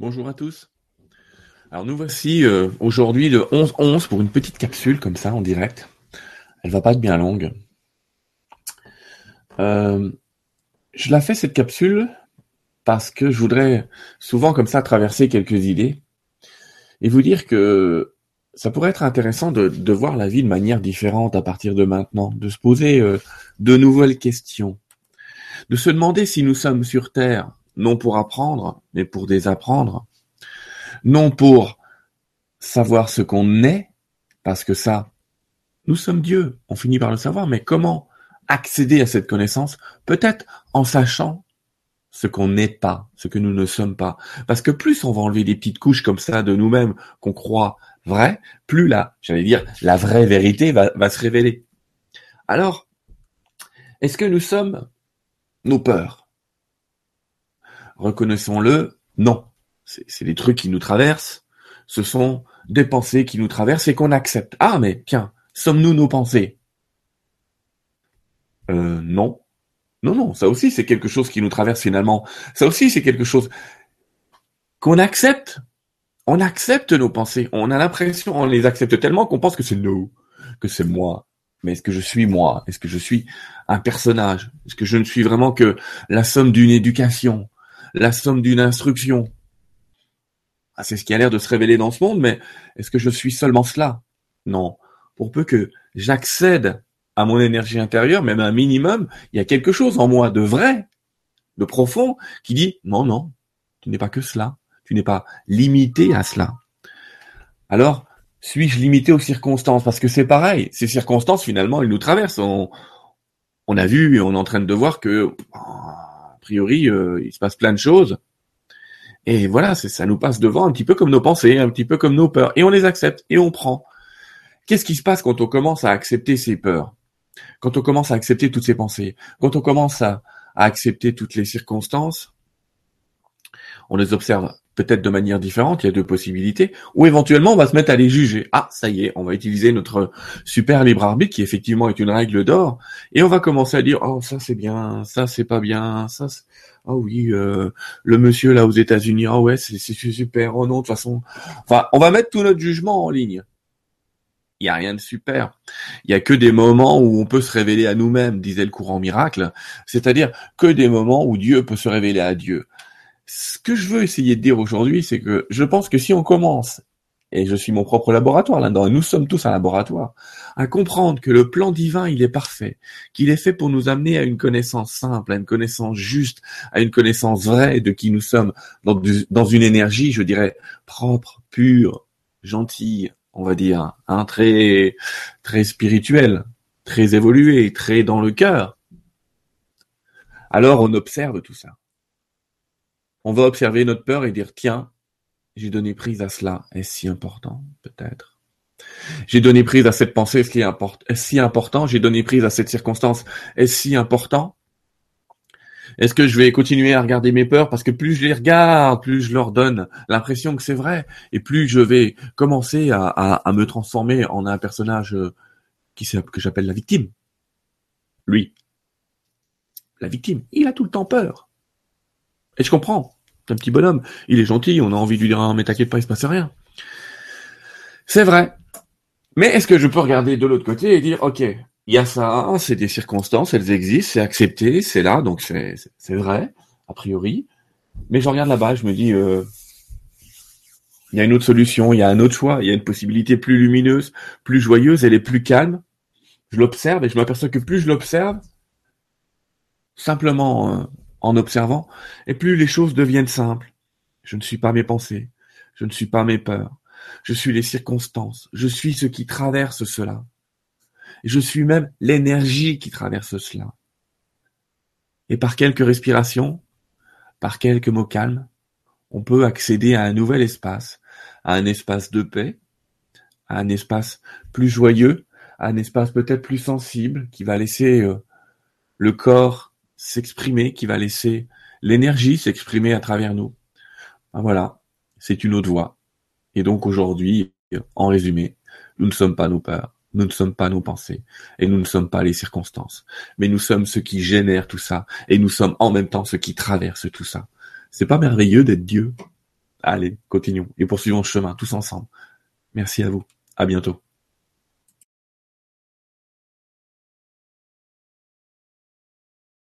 Bonjour à tous. Alors nous voici euh, aujourd'hui le 11-11 pour une petite capsule comme ça en direct. Elle va pas être bien longue. Euh, je la fais cette capsule parce que je voudrais souvent comme ça traverser quelques idées et vous dire que ça pourrait être intéressant de, de voir la vie de manière différente à partir de maintenant, de se poser euh, de nouvelles questions, de se demander si nous sommes sur Terre non pour apprendre, mais pour désapprendre, non pour savoir ce qu'on est, parce que ça, nous sommes Dieu, on finit par le savoir, mais comment accéder à cette connaissance Peut-être en sachant ce qu'on n'est pas, ce que nous ne sommes pas. Parce que plus on va enlever des petites couches comme ça de nous-mêmes qu'on croit vraies, plus la, j'allais dire, la vraie vérité va, va se révéler. Alors, est-ce que nous sommes nos peurs? Reconnaissons-le, non. C'est des trucs qui nous traversent, ce sont des pensées qui nous traversent et qu'on accepte. Ah mais tiens, sommes-nous nos pensées? Euh, Non. Non, non, ça aussi c'est quelque chose qui nous traverse finalement. Ça aussi c'est quelque chose qu'on accepte. On accepte nos pensées. On a l'impression, on les accepte tellement qu'on pense que c'est nous, que c'est moi. Mais est-ce que je suis moi? Est-ce que je suis un personnage? Est-ce que je ne suis vraiment que la somme d'une éducation, la somme d'une instruction ah, C'est ce qui a l'air de se révéler dans ce monde, mais est-ce que je suis seulement cela? Non. Pour peu que j'accède à mon énergie intérieure, même un minimum, il y a quelque chose en moi de vrai, de profond, qui dit non, non, tu n'es pas que cela, tu n'es pas limité à cela. Alors, suis-je limité aux circonstances? Parce que c'est pareil, ces circonstances, finalement, elles nous traversent. On, a vu et on est en train de voir que, a priori, euh, il se passe plein de choses. Et voilà, ça nous passe devant un petit peu comme nos pensées, un petit peu comme nos peurs. Et on les accepte et on prend. Qu'est-ce qui se passe quand on commence à accepter ces peurs? Quand on commence à accepter toutes ces pensées, quand on commence à, accepter toutes les circonstances, on les observe peut-être de manière différente, il y a deux possibilités, ou éventuellement on va se mettre à les juger. Ah, ça y est, on va utiliser notre super libre arbitre qui effectivement est une règle d'or, et on va commencer à dire oh ça c'est bien, ça c'est pas bien, ça oh oui euh, le monsieur là aux États-Unis, oh ouais c'est super, oh non de toute façon, enfin on va mettre tout notre jugement en ligne il y a rien de super. Il y a que des moments où on peut se révéler à nous-mêmes, disait le courant miracle, c'est-à-dire que des moments où Dieu peut se révéler à Dieu. Ce que je veux essayer de dire aujourd'hui, c'est que je pense que si on commence, et je suis mon propre laboratoire là-dedans, et nous sommes tous un laboratoire, à comprendre que le plan divin, il est parfait, qu'il est fait pour nous amener à une connaissance simple, à une connaissance juste, à une connaissance vraie de qui nous sommes, dans, une énergie, je dirais, propre, pure, gentille, on va dire, hein, très très spirituel, très évolué, très dans le cœur. Alors on observe tout ça. On va observer notre peur et dire tiens, j'ai donné prise à cela. Est-ce si important Peut-être? J'ai donné prise à cette pensée, est-ce si important? J'ai donné prise à cette circonstance, est-ce si important? Est-ce que je vais continuer à regarder mes peurs? Parce que plus je les regarde, plus je leur donne l'impression que c'est vrai, et plus je vais commencer à, me transformer en un personnage euh, qui que j'appelle la victime. Lui, la victime, il a tout le temps peur. Et je comprends. C'est un petit bonhomme. Il est gentil, on a envie de lui dire, ah, mais t'inquiète pas, il se passe rien. C'est vrai. Mais est-ce que je peux regarder de l'autre côté et dire, ok, il y a ça, c'est des circonstances, elles existent, c'est accepté, c'est là, donc c'est c'est vrai, a priori. Mais je regarde là-bas, je me dis, euh, il y a une autre solution, il y a un autre choix, il y a une possibilité plus lumineuse, plus joyeuse, elle est plus calme. Je l'observe et je m'aperçois que plus je l'observe, simplement euh, en observant, et plus les choses deviennent simples. Je ne suis pas mes pensées, je ne suis pas mes peurs, je suis les circonstances, je suis ce qui traverse cela. Je suis même l'énergie qui traverse cela. Et par quelques respirations, par quelques mots calmes, on peut accéder à un nouvel espace, à un espace de paix, à un espace plus joyeux, à un espace peut-être plus sensible, qui va laisser euh, le corps s'exprimer, qui va laisser l'énergie s'exprimer à travers nous. Ben voilà, c'est une autre voie. Et donc aujourd'hui, en résumé, nous ne sommes pas nos peurs. Nous ne sommes pas nos pensées et nous ne sommes pas les circonstances, mais nous sommes ceux qui génèrent tout ça et nous sommes en même temps ceux qui traversent tout ça. C'est pas merveilleux d'être Dieu? Allez, continuons et poursuivons le chemin tous ensemble. Merci à vous. À bientôt.